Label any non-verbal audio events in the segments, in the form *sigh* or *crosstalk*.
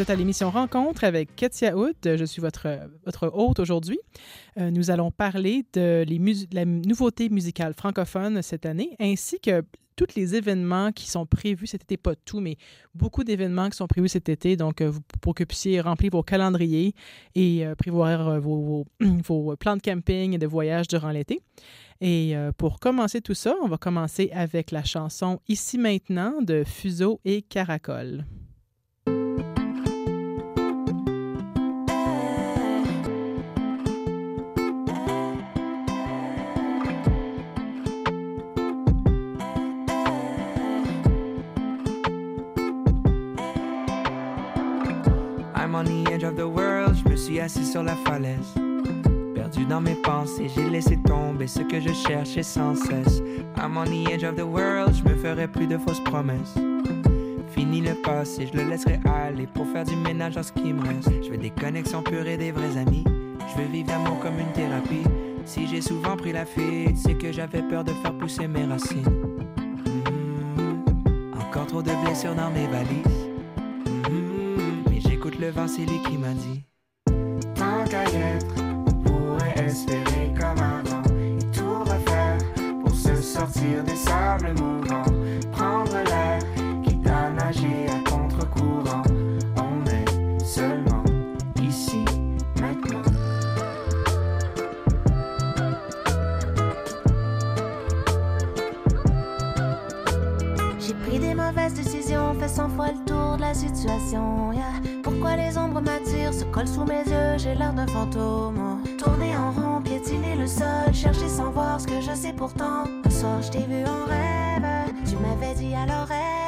Vous êtes à l'émission Rencontre avec Ketia Hood. Je suis votre, votre hôte aujourd'hui. Euh, nous allons parler de, les de la nouveauté musicale francophone cette année, ainsi que tous les événements qui sont prévus cet été, pas tout, mais beaucoup d'événements qui sont prévus cet été, donc euh, pour que vous puissiez remplir vos calendriers et euh, prévoir *clears throat* vos, plans de camping et de voyage durant l'été. Et pour commencer tout ça, on va commencer avec la chanson Ici maintenant de Fuseau et Caracol. Of the world, je me suis assis sur la falaise. Perdu dans mes pensées, j'ai laissé tomber ce que je cherchais sans cesse. I'm on the edge of the world, je me ferai plus de fausses promesses. Fini le passé, je le laisserai aller pour faire du ménage en ce qui me reste. Je veux des connexions pures et des vrais amis. Je veux vivre l'amour comme une thérapie. Si j'ai souvent pris la fuite, c'est que j'avais peur de faire pousser mes racines. Mm-hmm. Encore trop de blessures dans mes valises le vent, c'est lui qui m'a dit. Tant qu'à y être, on pourrait espérer comme avant et tout refaire pour se sortir des sables mouvants, prendre l'air, quitte à nager à contre-courant. On est seulement ici, maintenant. J'ai pris des mauvaises décisions, fait cent fois le tour de la situation. Les ombres m'attirent, se collent sous mes yeux, j'ai l'air d'un fantôme. Tourner en rond, piétiner le sol, chercher sans voir ce que je sais pourtant. Un soir, je t'ai vu en rêve, tu m'avais dit à l'oreille.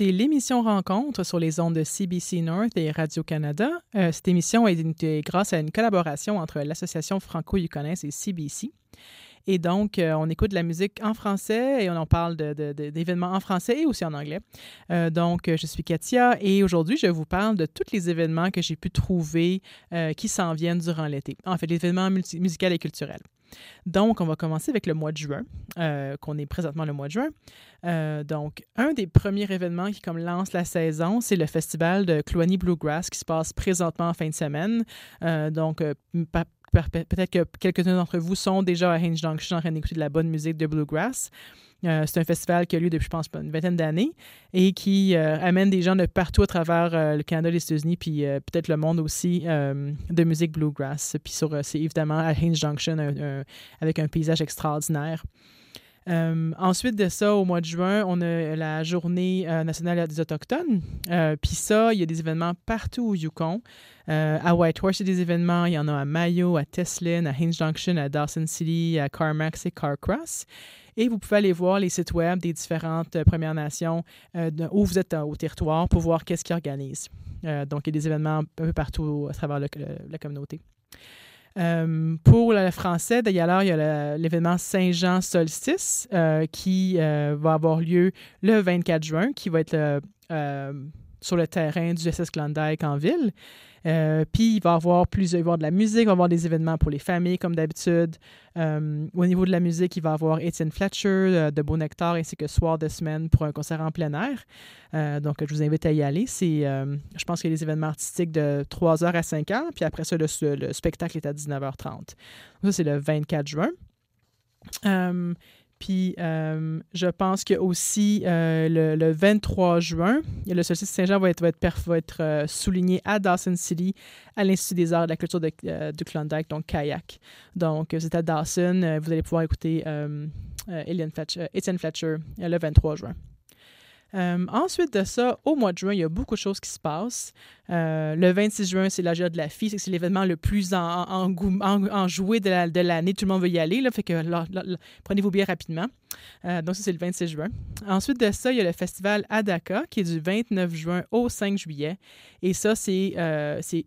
Écoutez l'émission Rencontre sur les ondes de CBC North et Radio-Canada. Euh, cette émission est grâce à une collaboration entre l'Association franco-yukonaise et CBC. Et donc, euh, on écoute de la musique en français et on en parle d'événements en français et aussi en anglais. Euh, donc, je suis Katia et aujourd'hui, je vous parle de tous les événements que j'ai pu trouver qui s'en viennent durant l'été. En fait, les événements musicaux et culturels. Donc, on va commencer avec le mois de juin, euh, qu'on est présentement le mois de juin. Euh, donc, un des premiers événements qui comme lance la saison, c'est le festival de Cloigny Bluegrass qui se passe présentement en fin de semaine. Euh, donc, peut-être que quelques-uns d'entre vous sont déjà à Hinge Junction en train d'écouter de la bonne musique de Bluegrass. Euh, c'est un festival qui a lieu depuis, je pense, une vingtaine d'années et qui euh, amène des gens de partout à travers euh, le Canada, les États-Unis, puis peut-être le monde aussi de musique bluegrass. Puis c'est évidemment à Hinge Junction avec un paysage extraordinaire. Ensuite de ça, au mois de juin, on a la journée nationale des Autochtones. Puis ça, il y a des événements partout au Yukon. à Whitehorse, il y a des événements. Il y en a à Mayo, à Teslin, à Hinge Junction, à Dawson City, à Carmax et Carcross. Et vous pouvez aller voir les sites web des différentes euh, Premières Nations euh, où vous êtes euh, au territoire pour voir qu'est-ce qu'ils organisent. donc, il y a des événements un peu partout à travers la communauté. Pour le français, d'ailleurs, il y a l'événement Saint-Jean Solstice qui va avoir lieu le 24 juin, qui va être sur le terrain du SS Klondike en ville. Euh, puis il va y avoir plusieurs, il va avoir de la musique, il va y avoir des événements pour les familles comme d'habitude. Euh, au niveau de la musique, il va y avoir Étienne Fletcher euh, de Beau Nectar ainsi que Soir de semaine pour un concert en plein air. donc je vous invite à y aller. C'est, je pense qu'il y a des événements artistiques de 3h à 5h, puis après ça, le, le spectacle est à 19h30. Ça, c'est le 24 juin. Puis euh, je pense que aussi euh, le, 23 juin, le solstice Saint-Jean va être, euh, souligné à Dawson City, à l'Institut des arts et de la culture de, Klondike, donc kayak. Donc c'est à Dawson. vous allez pouvoir écouter Fletcher, Etienne Fletcher le 23 juin. Euh, ensuite de ça, au mois de juin, il y a beaucoup de choses qui se passent. Euh, le 26 juin, c'est la de la fille. C'est l'événement le plus en, en, de l'année. Tout le monde veut y aller. Là, fait que prenez vos billets rapidement. Euh, donc, ça, c'est le 26 juin. Ensuite de ça, il y a le festival Adaka qui est du 29 juin au 5 juillet. Et ça, c'est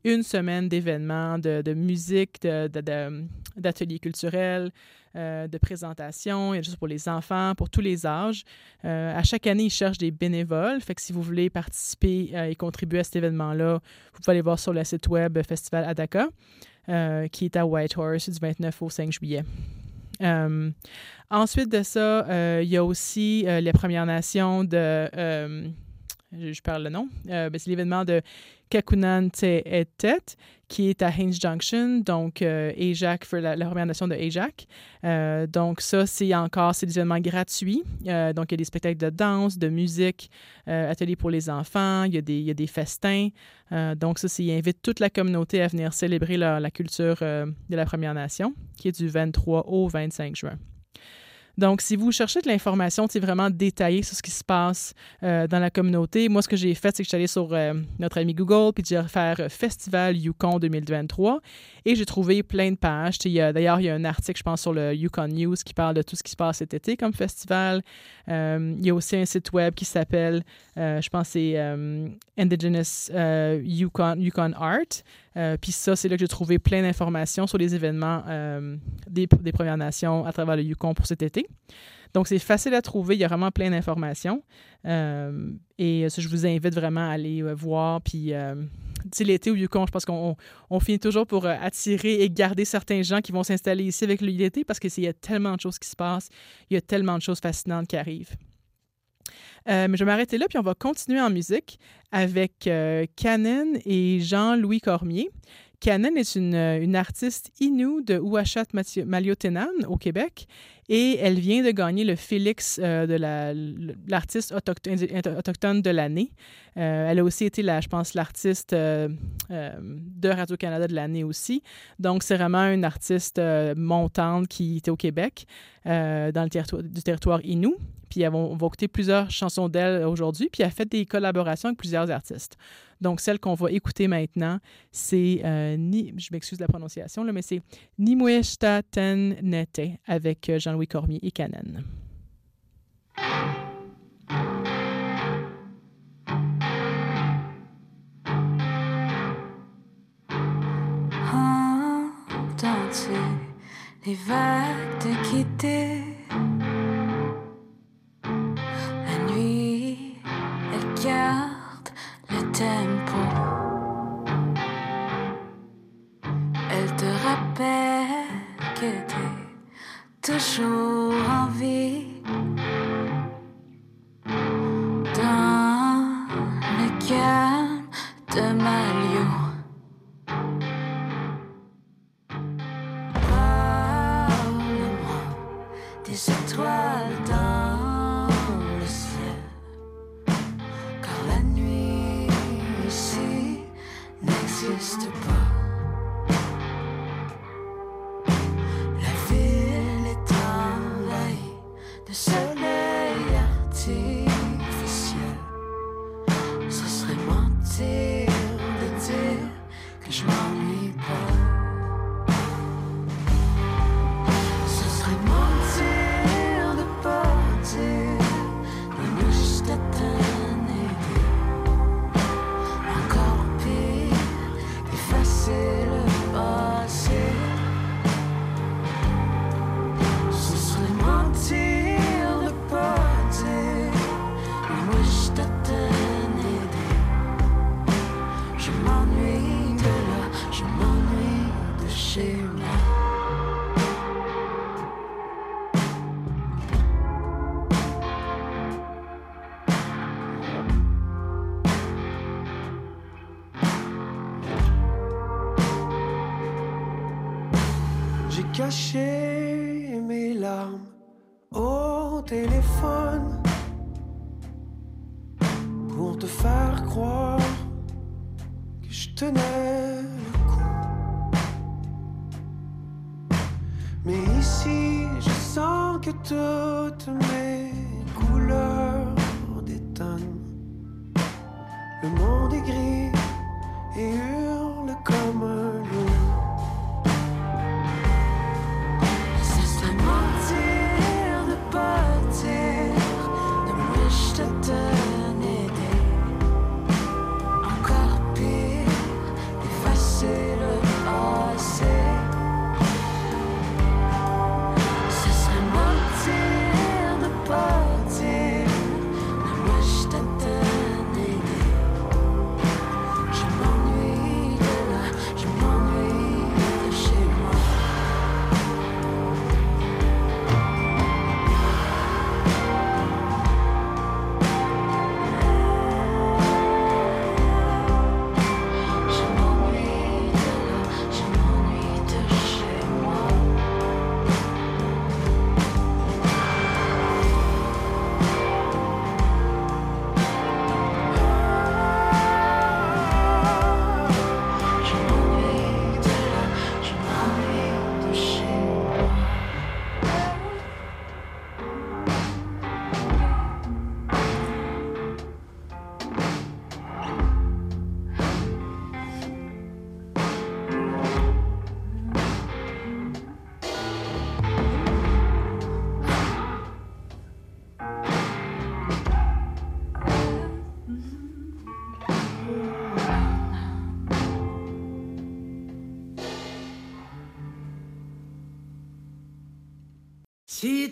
une semaine d'événements, de, de, musique, d'ateliers culturels, euh, de présentation. Il y a juste pour les enfants, pour tous les âges. Euh, à chaque année, ils cherchent des bénévoles. Fait que si vous voulez participer euh, et contribuer à cet événement-là, vous pouvez aller voir sur le site web Festival Adaka, qui est à Whitehorse du 29 au 5 juillet. ensuite de ça, il y a aussi les Premières Nations de je, parle le nom, ben, c'est l'événement de Kakunan Te Tet, qui est à Haines Junction, donc euh, AJAC, la, Première Nation de AJAC. Euh, donc ça, c'est encore, c'est des événements gratuits. Euh, donc il y a des spectacles de danse, de musique, ateliers pour les enfants, il y a des, il y a des festins. donc ça, c'est, il invite toute la communauté à venir célébrer la culture de la Première Nation, qui est du 23 au 25 juin. Donc, si vous cherchez de l'information vraiment détaillée sur ce qui se passe euh, dans la communauté, moi, ce que j'ai fait, c'est que je sur euh, notre ami Google, puis j'ai faire euh, Festival Yukon 2023, et j'ai trouvé plein de pages. D'ailleurs, il y a un article, je pense, sur le Yukon News qui parle de tout ce qui se passe cet été comme festival. il y a aussi un site web qui s'appelle, je pense, c'est Indigenous Yukon Art. Euh, puis ça, c'est là que j'ai trouvé plein d'informations sur les événements euh, des, Premières Nations à travers le Yukon pour cet été. Donc, c'est facile à trouver. Il y a vraiment plein d'informations. Euh, et je vous invite vraiment à aller voir. Puis, l'été au Yukon, je pense qu'on on finit toujours pour attirer et garder certains gens qui vont s'installer ici avec l'été parce qu'il y a tellement de choses qui se passent. Il y a tellement de choses fascinantes qui arrivent. Euh, mais je vais m'arrêter là, puis on va continuer en musique avec euh, Canon et Jean-Louis Cormier. Canon est une, une artiste inou de Ouachat Maliotenan au Québec et elle vient de gagner le Félix euh, de l'artiste autochtone, de l'année. elle a aussi été, je pense, l'artiste de Radio-Canada de l'année aussi. Donc, c'est vraiment une artiste montante qui était au Québec, dans le territoire, du territoire Innu. Puis on va écouter plusieurs chansons d'elle aujourd'hui. Puis elle a fait des collaborations avec plusieurs artistes. Donc, celle qu'on va écouter maintenant, c'est, euh, ni, je m'excuse la prononciation, mais c'est Nimweshta Ten Nete avec euh, Jean-Louis Cormier et Canen. les vagues te quitter? Toujours en vie. tonight.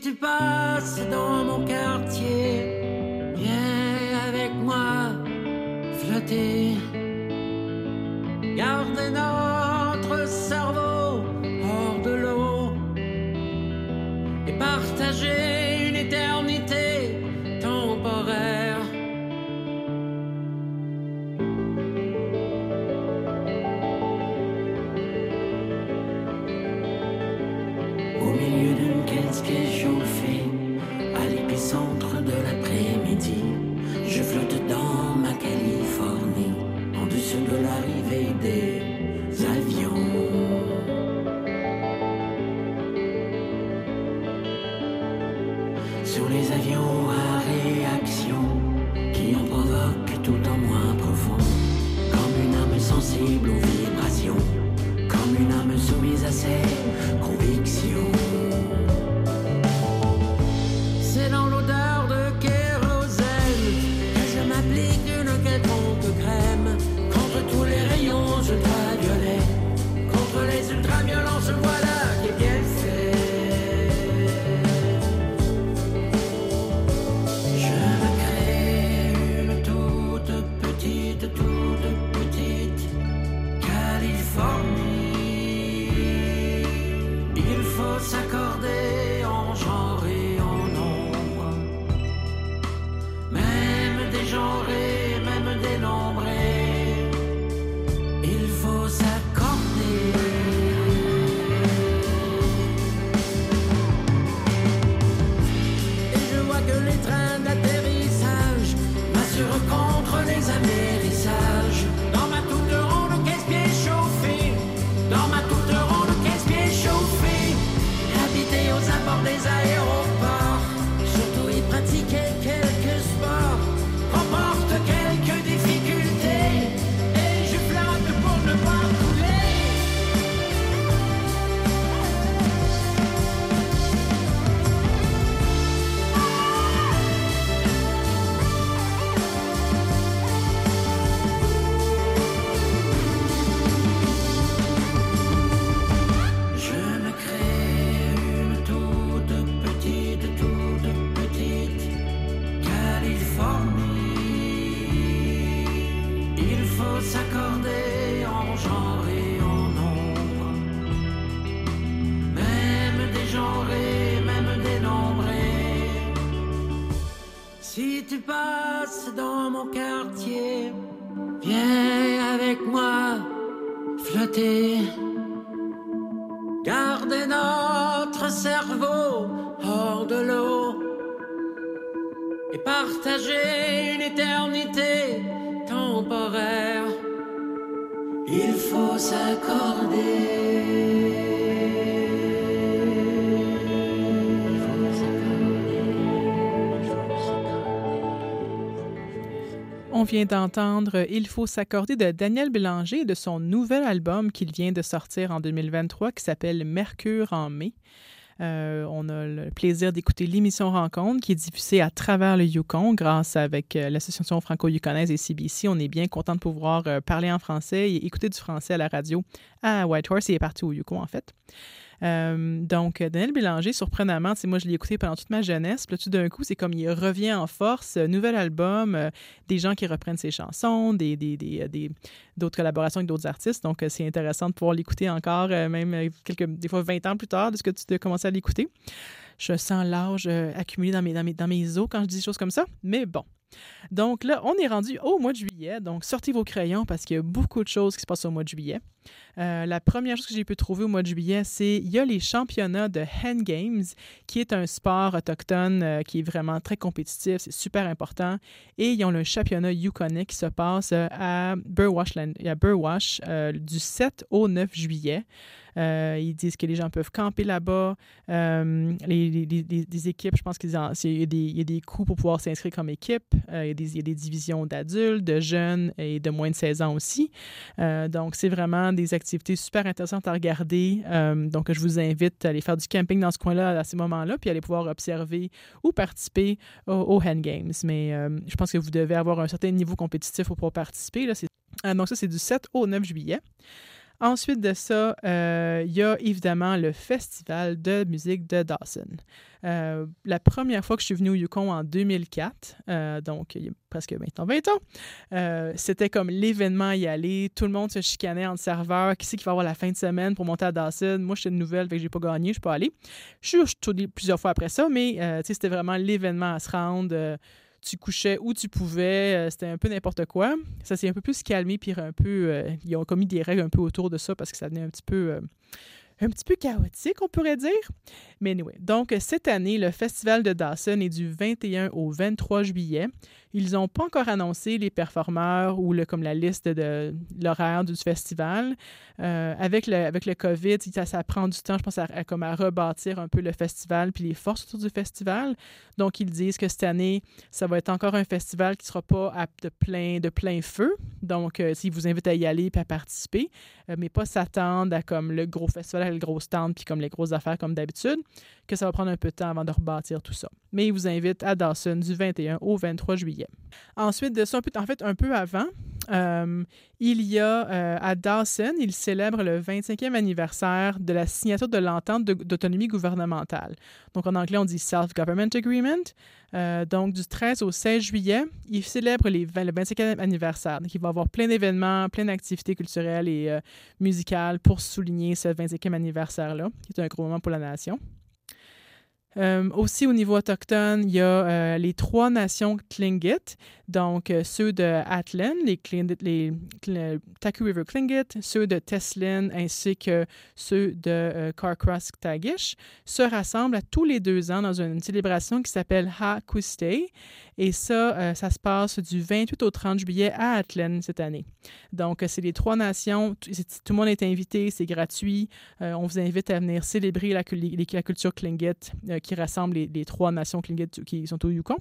tu passes dans les avions à réaction qui en provoquent tout en moins profond. Comme une âme sensible aux vibrations, comme une âme soumise à ses convictions. Une éternité temporaire. Il faut On vient d'entendre Il faut s'accorder de Daniel Bélanger de son nouvel album qu'il vient de sortir en 2023 qui s'appelle Mercure en mai. Euh, on a le plaisir d'écouter l'émission Rencontre qui est diffusée à travers le Yukon grâce avec euh, l'Association franco-yukonaise et CBC. On est bien content de pouvoir euh, parler en français et écouter du français à la radio à Whitehorse et partout au Yukon en fait. Euh, donc, Daniel Bélanger, surprenamment, moi, je l'ai écouté pendant toute ma jeunesse. Puis là, tout d'un coup, c'est comme il revient en force, euh, nouvel album, euh, des gens qui reprennent ses chansons, des, des, des, d'autres collaborations avec d'autres artistes. Donc, c'est intéressant de pouvoir l'écouter encore, même quelques, des fois 20 ans plus tard de ce que tu as commencé à l'écouter. Je sens l'âge accumulé dans mes, dans, mes, dans mes os quand je dis des choses comme ça. Mais bon, donc là, on est rendu au mois de juillet. Donc, sortez vos crayons parce qu'il y a beaucoup de choses qui se passent au mois de juillet. Euh, la première chose que j'ai pu trouver au mois de juillet, c'est il y a les championnats de Hand Games, qui est un sport autochtone euh, qui est vraiment très compétitif, c'est super important. Et ils ont le championnat Yukon qui se passe euh, à Burwash, à Burwash du 7 au 9 juillet. ils disent que les gens peuvent camper là-bas. les, équipes, je pense qu'il y, a des coûts pour pouvoir s'inscrire comme équipe. il, y a des, divisions d'adultes, de jeunes et de moins de 16 ans aussi. donc, c'est vraiment des activités super intéressantes à regarder. Euh, donc, je vous invite à aller faire du camping dans ce coin-là à ces moments-là, puis aller pouvoir observer ou participer aux, Hand Games. Mais euh, je pense que vous devez avoir un certain niveau compétitif pour pouvoir participer. Euh, donc, ça, c'est du 7 au 9 juillet. Ensuite de ça, il y a évidemment le Festival de musique de Dawson. Euh, la première fois que je suis venue au Yukon en 2004, euh, donc il y a presque maintenant 20 ans, c'était comme l'événement à y aller. Tout le monde se chicanait en serveur. Qui c'est qui va avoir la fin de semaine pour monter à Dawson? Moi, j'étais une nouvelle, fait que j'ai pas gagné, je suis pas allée. Je suis allée plusieurs fois après ça, mais c'était vraiment l'événement à se rendre tu couchais où tu pouvais, euh, c'était un peu n'importe quoi. Ça s'est un peu plus calmé, puis un peu, euh, ils ont commis des règles un peu autour de ça parce que ça venait un petit peu, euh, un petit peu chaotique, on pourrait dire. Mais anyway, donc cette année, le festival de Dawson est du 21 au 23 juillet. Ils n'ont pas encore annoncé les performeurs ou le, comme la liste de, l'horaire du festival. Euh, avec, le, avec le COVID, ça, prend du temps, je pense, à, comme à rebâtir un peu le festival puis les forces autour du festival. Donc, ils disent que cette année, ça va être encore un festival qui ne sera pas à, de, plein, de plein feu. Donc, euh, s'ils vous invitent à y aller et à participer, euh, mais pas s'attendre à comme le gros festival le gros stand puis comme les grosses affaires comme d'habitude, que ça va prendre un peu de temps avant de rebâtir tout ça. Mais ils vous invitent à Dawson du 21 au 23 juillet. Ensuite de ça, en fait, un peu avant, euh, il y a euh, à Dawson, il célèbre le 25e anniversaire de la signature de l'entente d'autonomie gouvernementale. Donc en anglais, on dit Self-Government Agreement. Euh, donc du 13 au 16 juillet, il célèbre le 25e anniversaire. Donc il va y avoir plein d'événements, plein d'activités culturelles et musicales pour souligner ce 25e anniversaire-là, qui est un gros moment pour la nation. Aussi au niveau autochtone, il y a les trois nations Tlingit, donc euh, ceux de Atlan, les, les Taku River Tlingit, ceux de Teslin ainsi que ceux de Carcross Tagish, se rassemblent à tous les deux ans dans une célébration qui s'appelle Ha Kwistay. Et ça, ça se passe du 28 au 30 juillet à Atlan cette année. Donc, c'est les trois nations, tout, le monde est invité, c'est gratuit. on vous invite à venir célébrer la, culture Tlingit qui rassemble les, trois nations Tlingit qui sont au Yukon.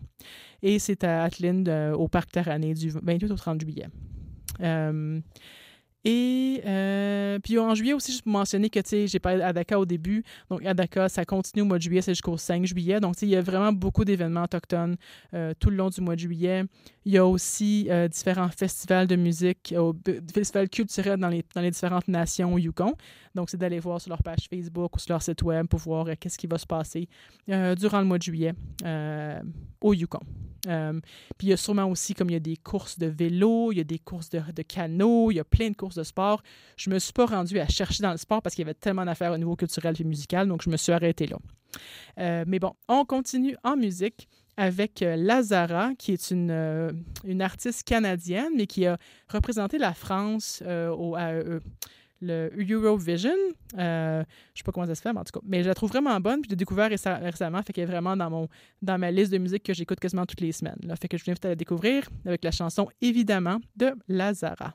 Et c'est à Atlin, euh, au parc Tarané, du 28 au 30 juillet. Euh, et euh, puis en juillet aussi, je mentionner que j'ai parlé d'Adaka au début. Donc Adaka, ça continue au mois de juillet, c'est jusqu'au 5 juillet. Donc il y a vraiment beaucoup d'événements autochtones tout le long du mois de juillet. Il y a aussi différents festivals de musique, festivals culturels dans les, dans les différentes nations au Yukon. Donc c'est d'aller voir sur leur page Facebook ou sur leur site web pour voir qu'est-ce qui va se passer durant le mois de juillet au Yukon. Euh, puis il y a sûrement aussi, comme il y a des courses de vélo, il y a des courses de, de il y a plein de courses de sport. Je me suis pas rendue à chercher dans le sport parce qu'il y avait tellement d'affaires au niveau culturel et musical, donc je me suis arrêtée là. Euh, mais bon, on continue en musique avec euh, Lazara, qui est une, une artiste canadienne, mais qui a représenté la France au, le Eurovision. Euh, je sais pas comment ça se fait, mais en tout cas. Mais je la trouve vraiment bonne. Puis je l'ai découvert réce- récemment. Fait est vraiment dans, mon, dans ma liste de musique que j'écoute quasiment toutes les semaines. Fait que je vous invite à la découvrir avec la chanson Évidemment de Lazara.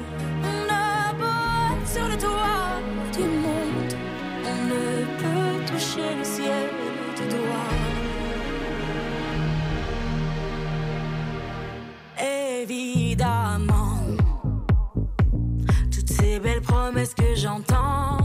Promesses que j'entends,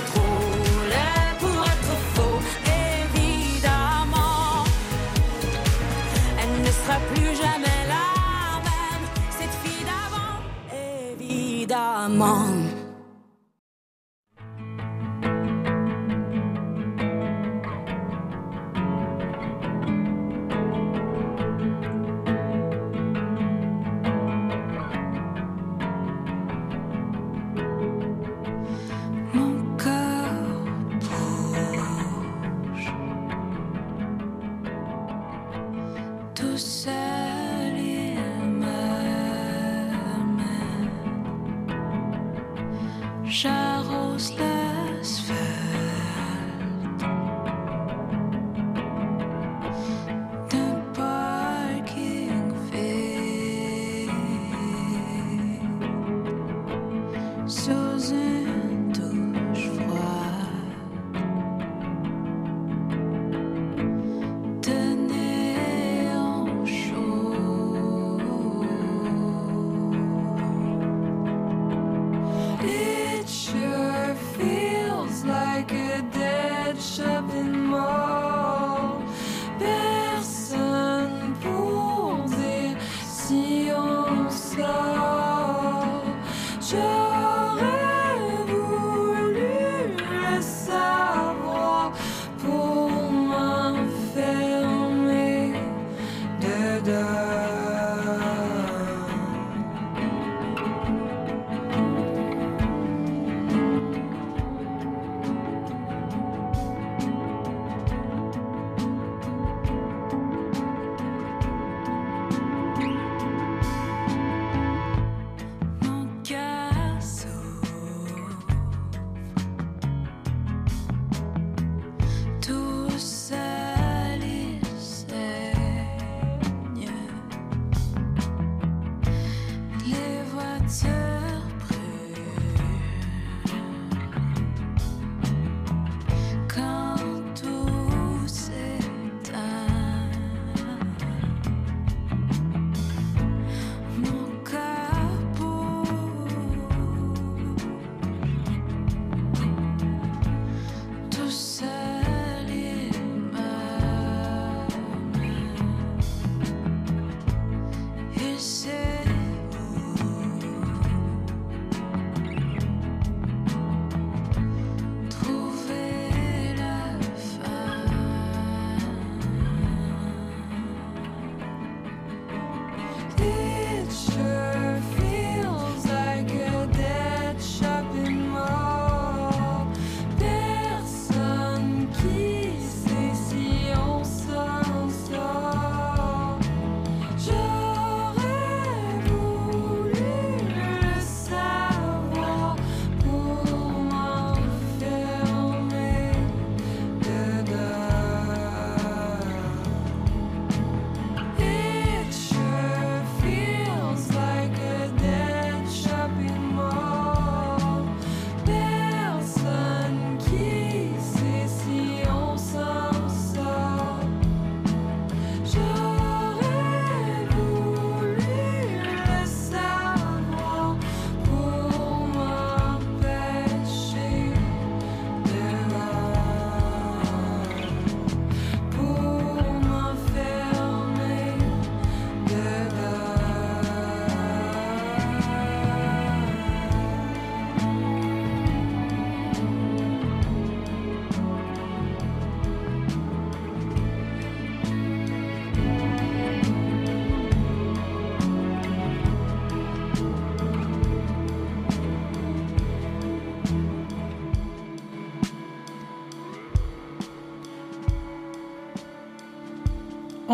trop laid pour être faux. Évidemment, elle ne sera plus jamais la même, cette fille d'avant. Évidemment.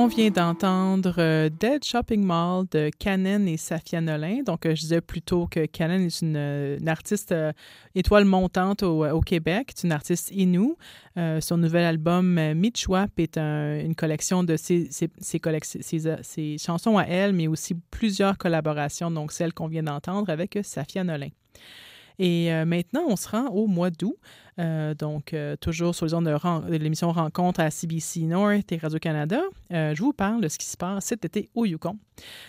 On vient d'entendre euh, Dead Shopping Mall de Canon et Safia Nolin. Donc, euh, je disais plutôt que Canon est une, artiste euh, étoile montante au, Québec. C'est une artiste. Euh, son nouvel album Mitchwap est un- une collection de ses, chansons à elle, mais aussi plusieurs collaborations, donc celle qu'on vient d'entendre avec Safia Nolin. Et maintenant, on se rend au mois d'août. Euh, donc, euh, toujours sur les ondes de, l'émission Rencontre à CBC North et Radio-Canada. Euh, je vous parle de ce qui se passe cet été au Yukon.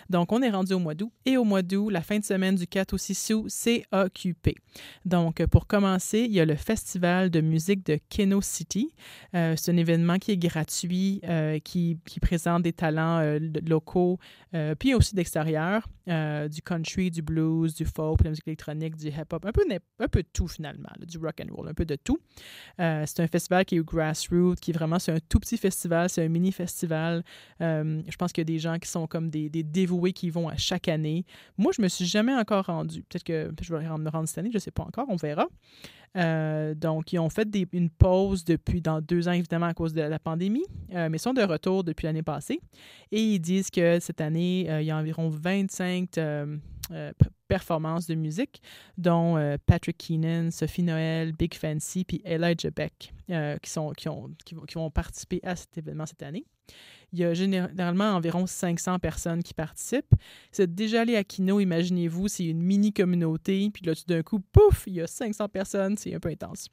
Donc, on est rendu au mois d'août. Et au mois d'août, la fin de semaine du 4 au 6 août, c'est occupé. Donc, pour commencer, il y a le Festival de musique de Keno City. C'est un événement qui est gratuit, qui, présente des talents lo- locaux, puis aussi d'extérieur, du country, du blues, du folk, de la musique électronique, du hip-hop, un peu, un peu tout finalement, du rock and roll, un peu de tout. Euh, c'est un festival qui est grassroots, qui est vraiment, c'est un tout petit festival, c'est un mini festival. Euh, je pense qu'il y a des gens qui sont comme des, dévoués qui vont à chaque année. Moi, je me suis jamais encore rendu. Peut-être que je vais me rendre cette année, je sais pas encore, on verra. Euh, donc, ils ont fait une pause depuis dans deux ans, évidemment, à cause de la pandémie, euh, mais ils sont de retour depuis l'année passée. Et ils disent que cette année, il y a environ 25 euh, euh, p- performances de musique, dont euh, Patrick Keenan, Sophie Noël, Big Fancy, puis Elijah Beck, euh, qui, sont, qui, ont, qui, vont- participer à cet événement cette année. Il y a généralement environ 500 personnes qui participent. Êtes déjà allé à Kino, imaginez-vous, c'est une mini-communauté, puis là, tout d'un coup, pouf, il y a 500 personnes, c'est un peu intense.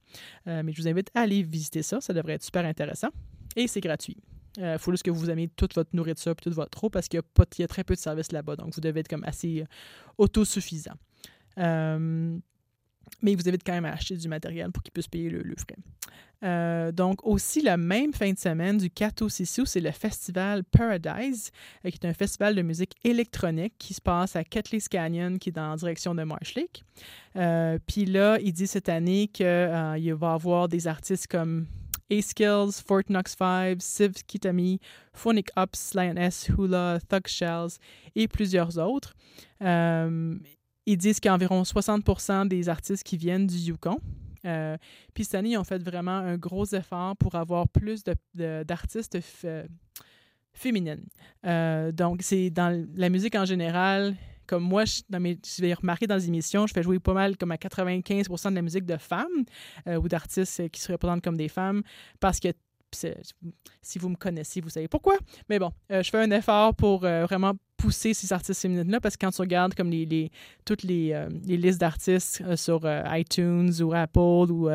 Euh, mais je vous invite à aller visiter ça, ça devrait être super intéressant. Et c'est gratuit. Il faut juste que vous aimiez toute votre nourriture et toute votre eau parce qu'il y, y a très peu de services là-bas. Donc, vous devez être comme assez euh, autosuffisant. Euh, mais vous invite quand même à acheter du matériel pour qu'ils puissent payer le, le frais. Euh, donc, aussi, la même fin de semaine, du 4 au 6 août, c'est le festival Paradise, euh, qui est un festival de musique électronique qui se passe à Catley's Canyon, qui est dans la direction de Marsh Lake. Euh, Puis là, il dit cette année qu'il va y avoir des artistes comme A-Skills, Fort Knox 5, Civ Kitami, Phonic Ups, Lioness, Hula, Thug Shells et plusieurs autres. Euh, ils disent qu'il y a environ 60% des artistes qui viennent du Yukon. Euh, puis cette année, ils ont fait vraiment un gros effort pour avoir plus d'artistes f- féminines. Euh, donc, c'est dans la musique en général, comme moi, je, dans mes, je vais remarquer dans les émissions, je fais jouer pas mal comme à 95% de la musique de femmes euh, ou d'artistes euh, qui se représentent comme des femmes parce que si vous me connaissez, vous savez pourquoi. Mais bon, euh, je fais un effort pour euh, vraiment pousser ces artistes féminines-là parce que quand tu regardes comme les, toutes les, euh, les listes d'artistes sur iTunes ou Apple ou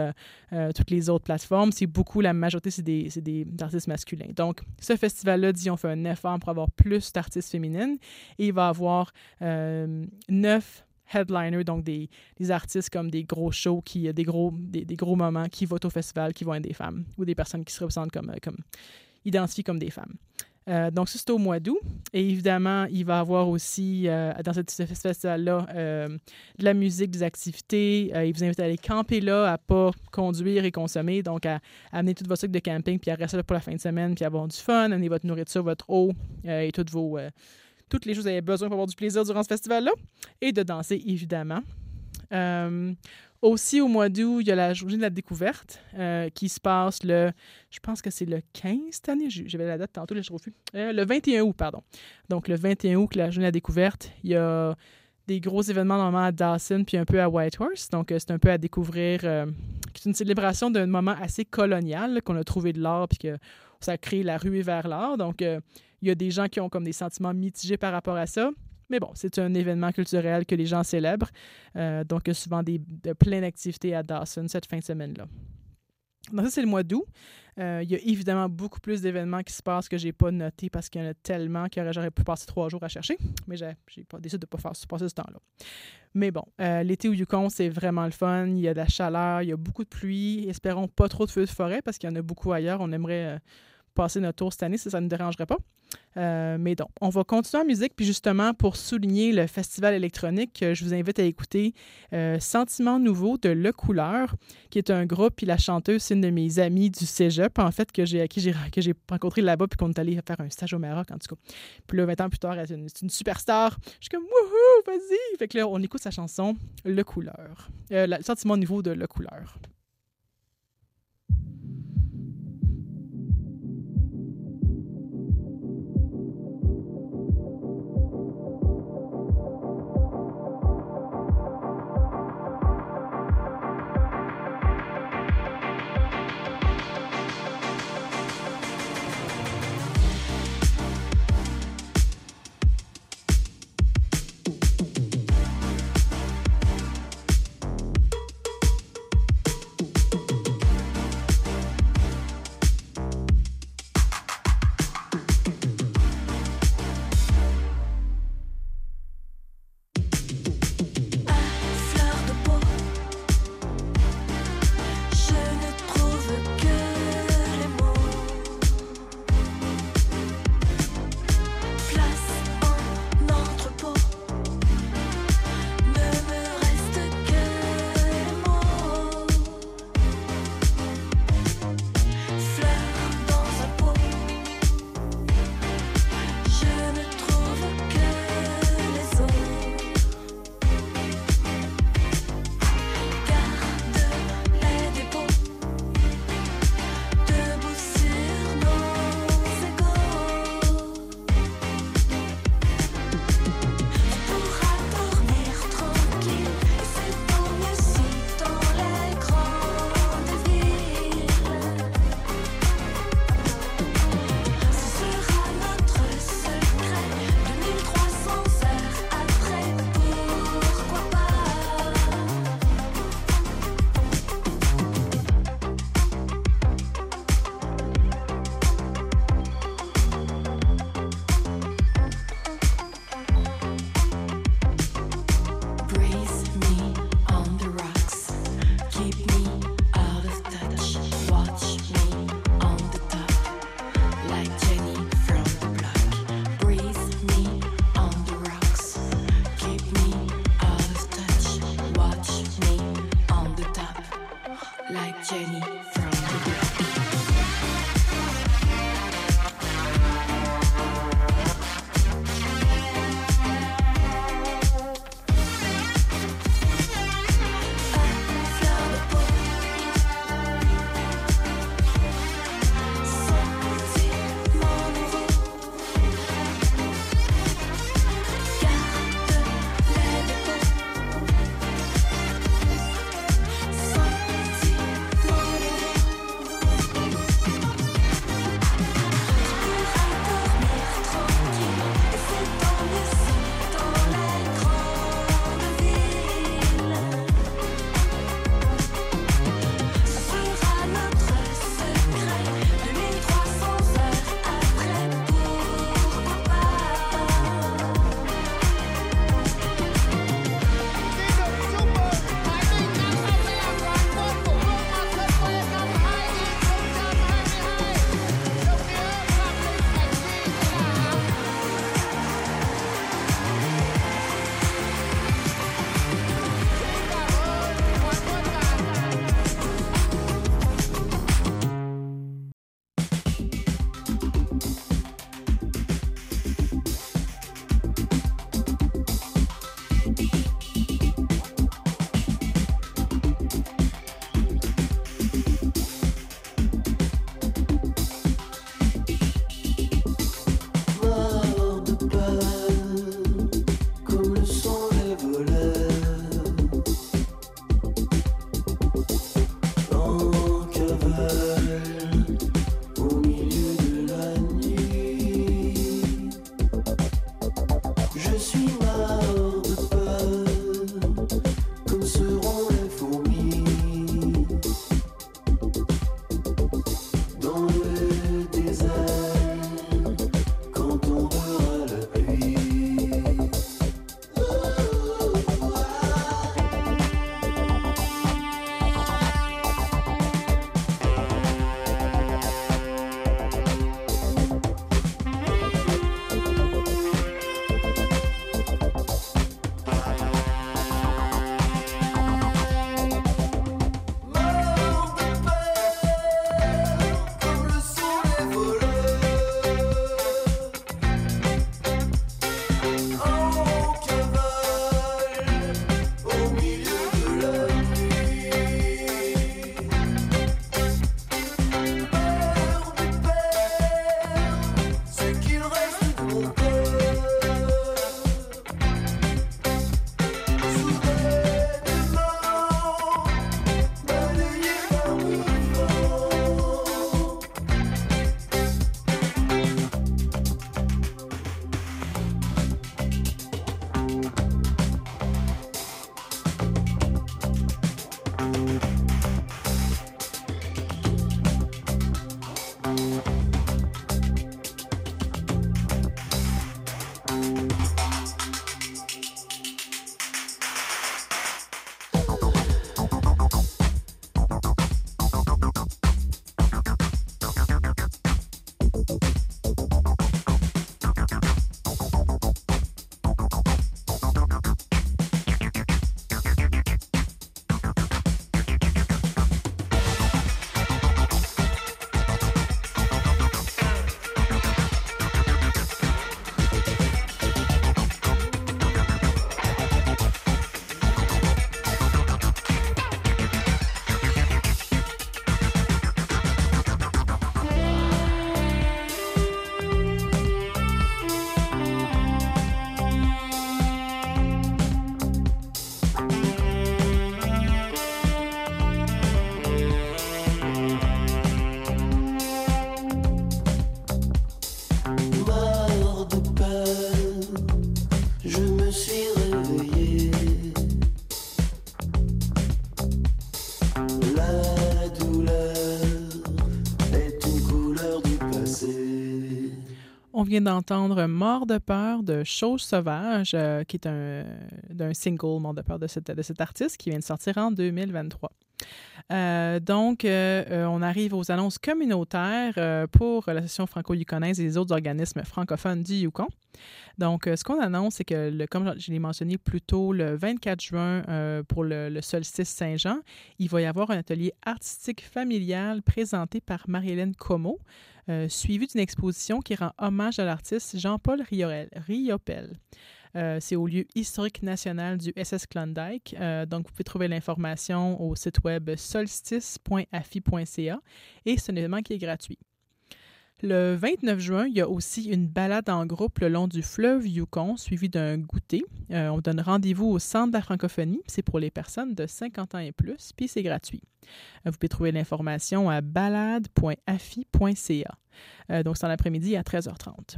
toutes les autres plateformes, c'est beaucoup, la majorité, c'est des, des artistes masculins. Donc, ce festival-là dit on fait un effort pour avoir plus d'artistes féminines et il va avoir neuf headliners, donc des, des artistes comme des gros shows, qui, des, gros, des, des gros moments qui votent au festival, qui vont être des femmes ou des personnes qui se représentent comme, euh, comme identifiées comme des femmes. Euh, donc, ça, c'est au mois d'août. Et évidemment, il va y avoir aussi, euh, dans ce festival-là, euh, de la musique, des activités. Euh, il vous invite à aller camper là, à pas conduire et consommer. Donc, à, amener tout votre truc de camping, puis à rester là pour la fin de semaine, puis à avoir du fun, amener votre nourriture, votre eau euh, et toutes vos... toutes les choses que vous avez besoin pour avoir du plaisir durant ce festival-là. Et de danser, évidemment. Euh, aussi, au mois d'août, il y a la journée de la découverte euh, qui se passe le, je pense que c'est le 15 cette année, j'avais la date tantôt, là, je ne plus. Euh, le 21 août, pardon. Donc, le 21 août, la journée de la découverte, il y a des gros événements normalement à Dawson puis un peu à Whitehorse. Donc, euh, c'est un peu à découvrir. c'est une célébration d'un moment assez colonial qu'on a trouvé de l'art puis que ça a créé la ruée vers l'art. Donc, euh, il y a des gens qui ont comme des sentiments mitigés par rapport à ça. Mais bon, c'est un événement culturel que les gens célèbrent. Euh, donc, il y a souvent des, de, plein d'activités à Dawson cette fin de semaine-là. Donc, ça, c'est le mois d'août. Euh, il y a évidemment beaucoup plus d'événements qui se passent que je n'ai pas notés parce qu'il y en a tellement que j'aurais pu passer trois jours à chercher. Mais j'ai décidé de ne pas faire passer ce temps-là. Mais bon, l'été au Yukon, c'est vraiment le fun. Il y a de la chaleur, il y a beaucoup de pluie. Espérons pas trop de feux de forêt parce qu'il y en a beaucoup ailleurs. On aimerait passer notre tour cette année si ça ne nous dérangerait pas. Euh, mais donc, on va continuer en musique. Puis justement, pour souligner le festival électronique, euh, je vous invite à écouter euh, Sentiment Nouveau de Le Couleur, qui est un groupe. Puis la chanteuse, c'est une de mes amies du cégep, en fait, que j'ai, à qui j'ai, que j'ai rencontré là-bas, puis qu'on est allé faire un stage au Maroc, en tout cas. Puis là, 20 ans plus tard, elle est une, une superstar. Je suis comme, wouhou, vas-y! Fait que là, on écoute sa chanson Le Couleur. Le Sentiment Nouveau de Le Couleur. Vient d'entendre Mort de peur de Chose sauvage, euh, qui est un, d'un single Mort de peur de, cette- de cet artiste qui vient de sortir en 2023. Euh, donc, euh, on arrive aux annonces communautaires euh, pour l'Association franco-yukonaise et les autres organismes francophones du Yukon. Donc, ce qu'on annonce, c'est que, le, comme je l'ai mentionné plus tôt, le 24 juin, pour le, le solstice Saint-Jean, il va y avoir un atelier artistique familial présenté par Marie-Hélène Como, euh, suivi d'une exposition qui rend hommage à l'artiste Jean-Paul Riopel. Euh, c'est au lieu historique national du SS Klondike. Euh, donc, vous pouvez trouver l'information au site web solstice.afi.ca et c'est un événement qui est gratuit. Le 29 juin, il y a aussi une balade en groupe le long du fleuve Yukon, suivi d'un goûter. Euh, on donne rendez-vous au centre de la francophonie. C'est pour les personnes de 50 ans et plus, puis c'est gratuit. Euh, vous pouvez trouver l'information à balade.afi.ca. Euh, donc, c'est en l'après-midi à 13h30.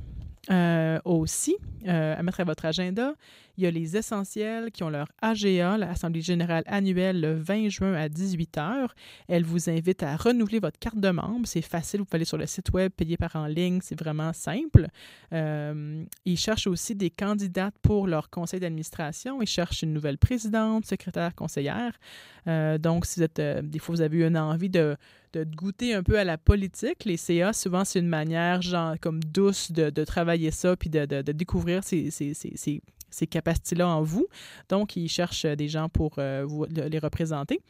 Euh, aussi, euh, à mettre à votre agenda, il y a les essentiels qui ont leur AGA, l'Assemblée générale annuelle, le 20 juin à 18h. Elle vous invite à renouveler votre carte de membre. C'est facile, vous pouvez aller sur le site web, payer par en ligne, c'est vraiment simple. Euh, ils cherchent aussi des candidates pour leur conseil d'administration. Ils cherchent une nouvelle présidente, secrétaire, conseillère. Donc, si vous êtes, des fois, vous avez une envie de, de goûter un peu à la politique, les CA, souvent, c'est une manière, genre, comme douce de, travailler ça puis de, découvrir ces, capacités-là en vous. Donc, ils cherchent des gens pour euh, les représenter.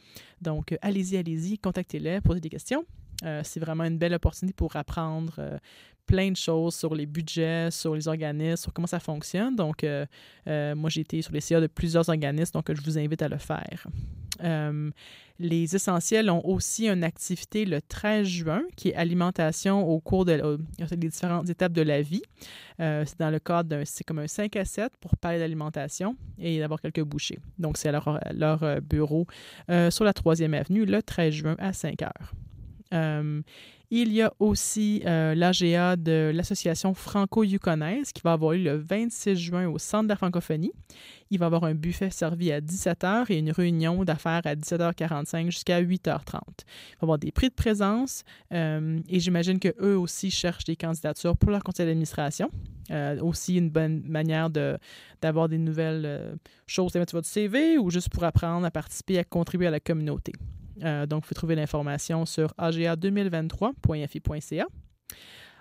Donc, euh, allez-y, allez-y, contactez-les, posez des questions. Euh, c'est vraiment une belle opportunité pour apprendre plein de choses sur les budgets, sur les organismes, sur comment ça fonctionne. Donc, moi, j'ai été sur les CA de plusieurs organismes, donc je vous invite à le faire. Euh, les essentiels ont aussi une activité le 13 juin qui est alimentation au cours de euh, différentes étapes de la vie. Euh, c'est dans le cadre d'un, c'est comme un 5 à 7 pour parler d'alimentation et d'avoir quelques bouchées. Donc, c'est à leur, bureau sur la 3e avenue le 13 juin à 5 heures. Il y a aussi euh, l'AGA de l'Association franco-yukonaise qui va avoir lieu le 26 juin au Centre de la francophonie. Il va y avoir un buffet servi à 17h et une réunion d'affaires à 17h45 jusqu'à 8h30. Il va y avoir des prix de présence euh, et j'imagine qu'eux aussi cherchent des candidatures pour leur conseil d'administration. Euh, aussi une bonne manière d'avoir des nouvelles choses à mettre sur votre CV ou juste pour apprendre à participer, à contribuer à la communauté. Euh, donc, vous trouver l'information sur aga2023.fi.ca.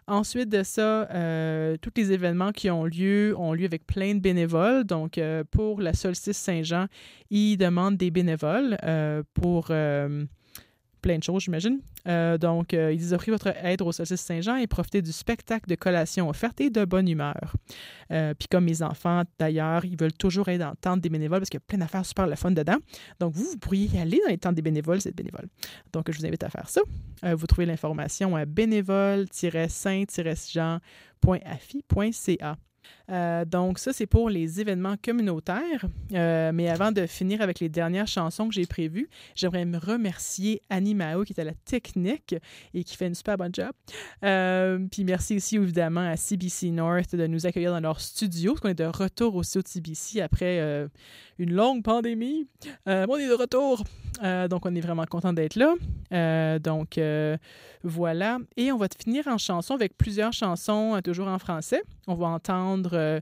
Ensuite de ça, euh, tous les événements qui ont lieu ont lieu avec plein de bénévoles. Donc, euh, pour la Solstice Saint-Jean, ils demandent des bénévoles pour plein de choses, j'imagine. Euh, donc, euh, ils disent votre aide au Solstice Saint-Jean et profitez du spectacle de collation offerte et de bonne humeur. Euh, Puis, comme mes enfants, d'ailleurs, ils veulent toujours être dans le tente des bénévoles parce qu'il y a plein d'affaires super le fun dedans. Donc, vous, vous pourriez y aller dans les tentes des bénévoles, c'est bénévole. Donc, je vous invite à faire ça. Vous trouvez l'information à bénévole-saint-jean.afi.ca. Euh, donc, ça, c'est pour les événements communautaires. Euh, mais avant de finir avec les dernières chansons que j'ai prévues, j'aimerais me remercier Annie Mao, qui est à la technique et qui fait une super bonne job. Euh, puis merci aussi, évidemment, à CBC North de nous accueillir dans leur studio, parce qu'on est de retour aussi au CBC après une longue pandémie. On est de retour. Donc, on est vraiment content d'être là. Donc, voilà. Et on va finir en chanson avec plusieurs chansons, toujours en français. On va entendre euh,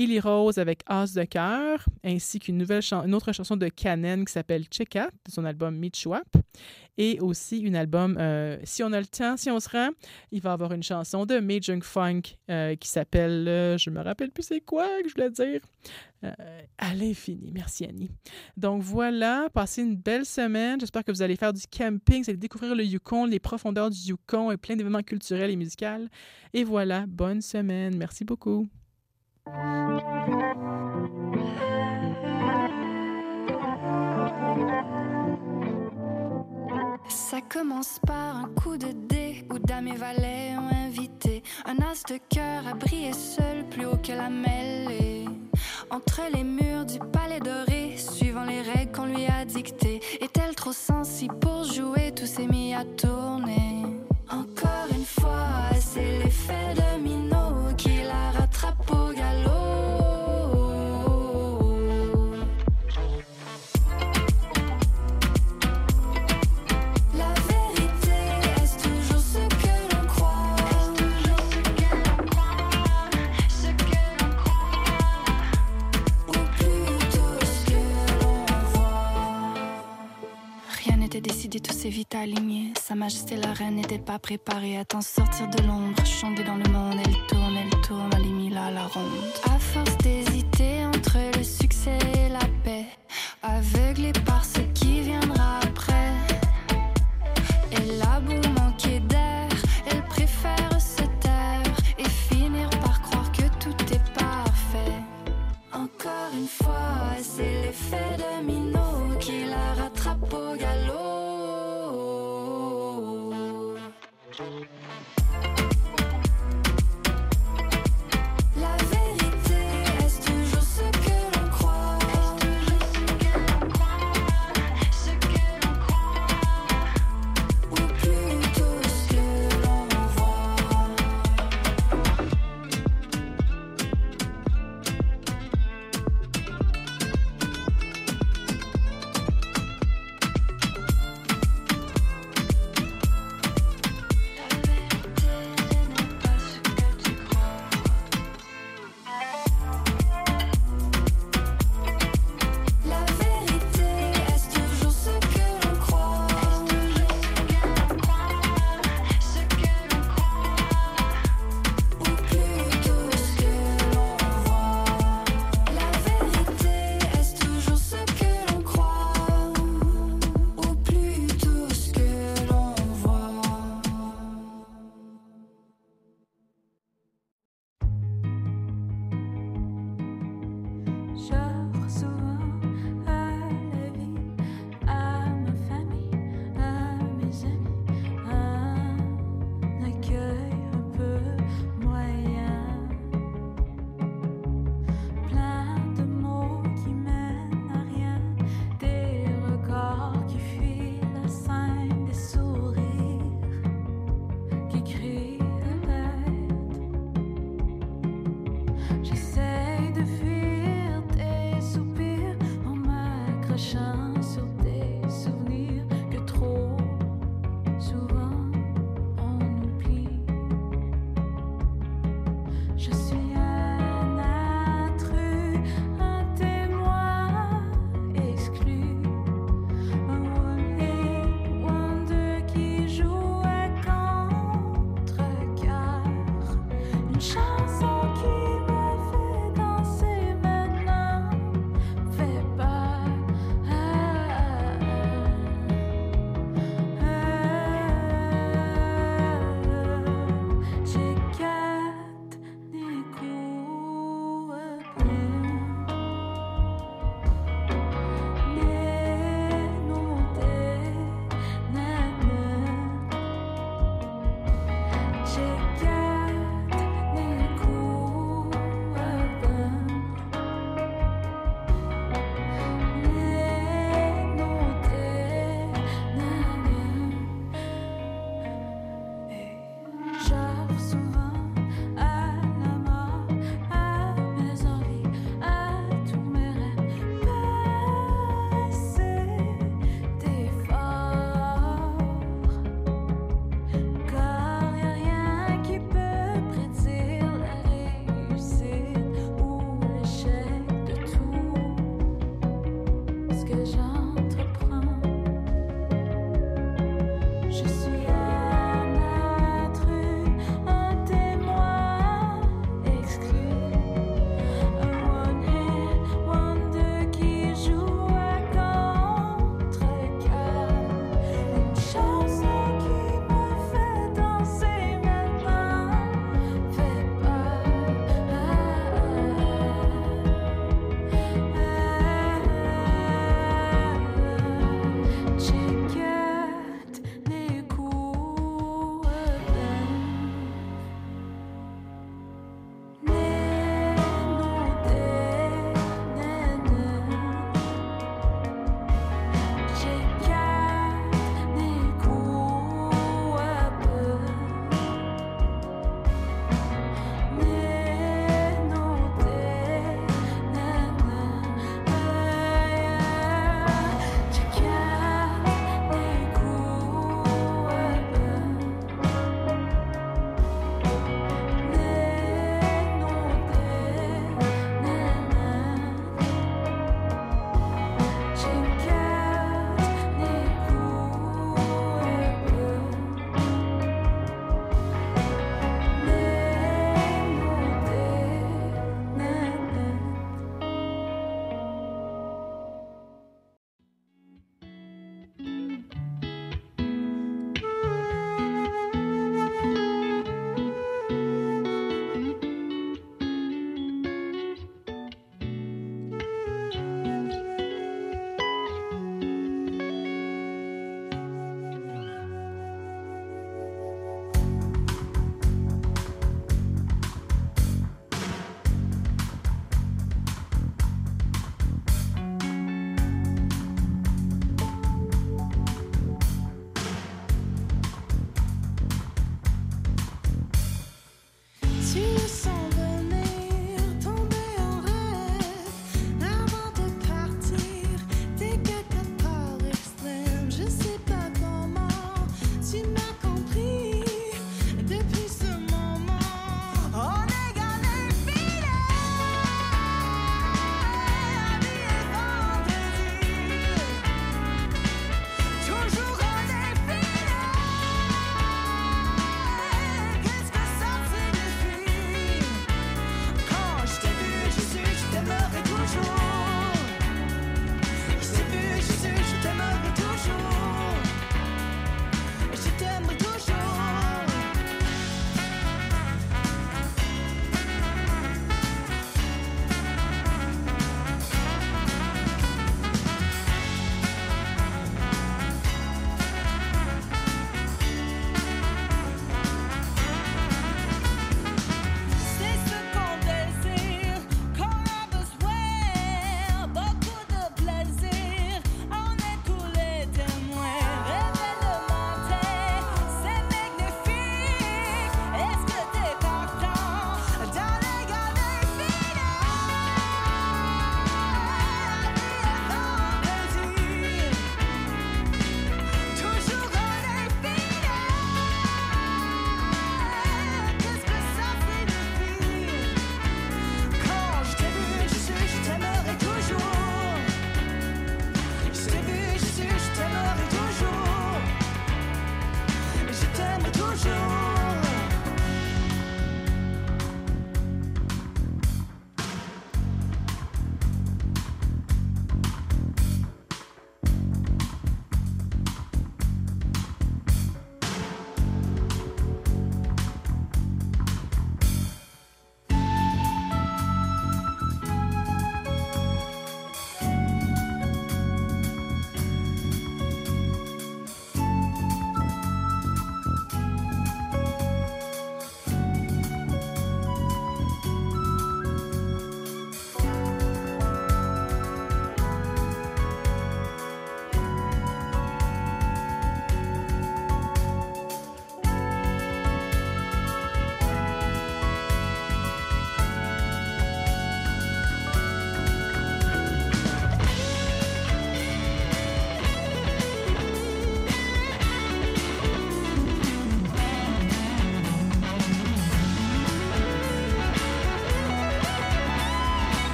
Illy Rose avec As de cœur, ainsi qu'une nouvelle une autre chanson de Canen qui s'appelle Checkat, de son album Mitchwap. Et aussi une album euh, Si on a le temps, si on se rend, il va y avoir une chanson de Major Funk euh, qui s'appelle, euh, je me rappelle plus c'est quoi que je voulais dire, à l'infini. Merci Annie. Donc voilà, passez une belle semaine. J'espère que vous allez faire du camping, vous allez découvrir le Yukon, les profondeurs du Yukon et plein d'événements culturels et musicaux. Et voilà, bonne semaine. Merci beaucoup. Ça commence par un coup de dé où dame et valet ont invité un as de cœur à briller seul plus haut que la mêlée. Entre les murs du palais doré, suivant les règles qu'on lui a dictées, est-elle trop sensible pour jouer Tout s'est mis à tourner? Encore une fois, c'est l'effet décidé. majesté, la reine n'était pas préparée à t'en sortir de l'ombre. Chanter dans le monde, elle tourne, tourne à la ronde. Force d'hésiter entre le succès et la paix, aveuglé par ce qui viendra après. Et la boue manquer d'air, elle préfère se taire et finir par croire que tout est parfait. Encore une fois, c'est l'effet de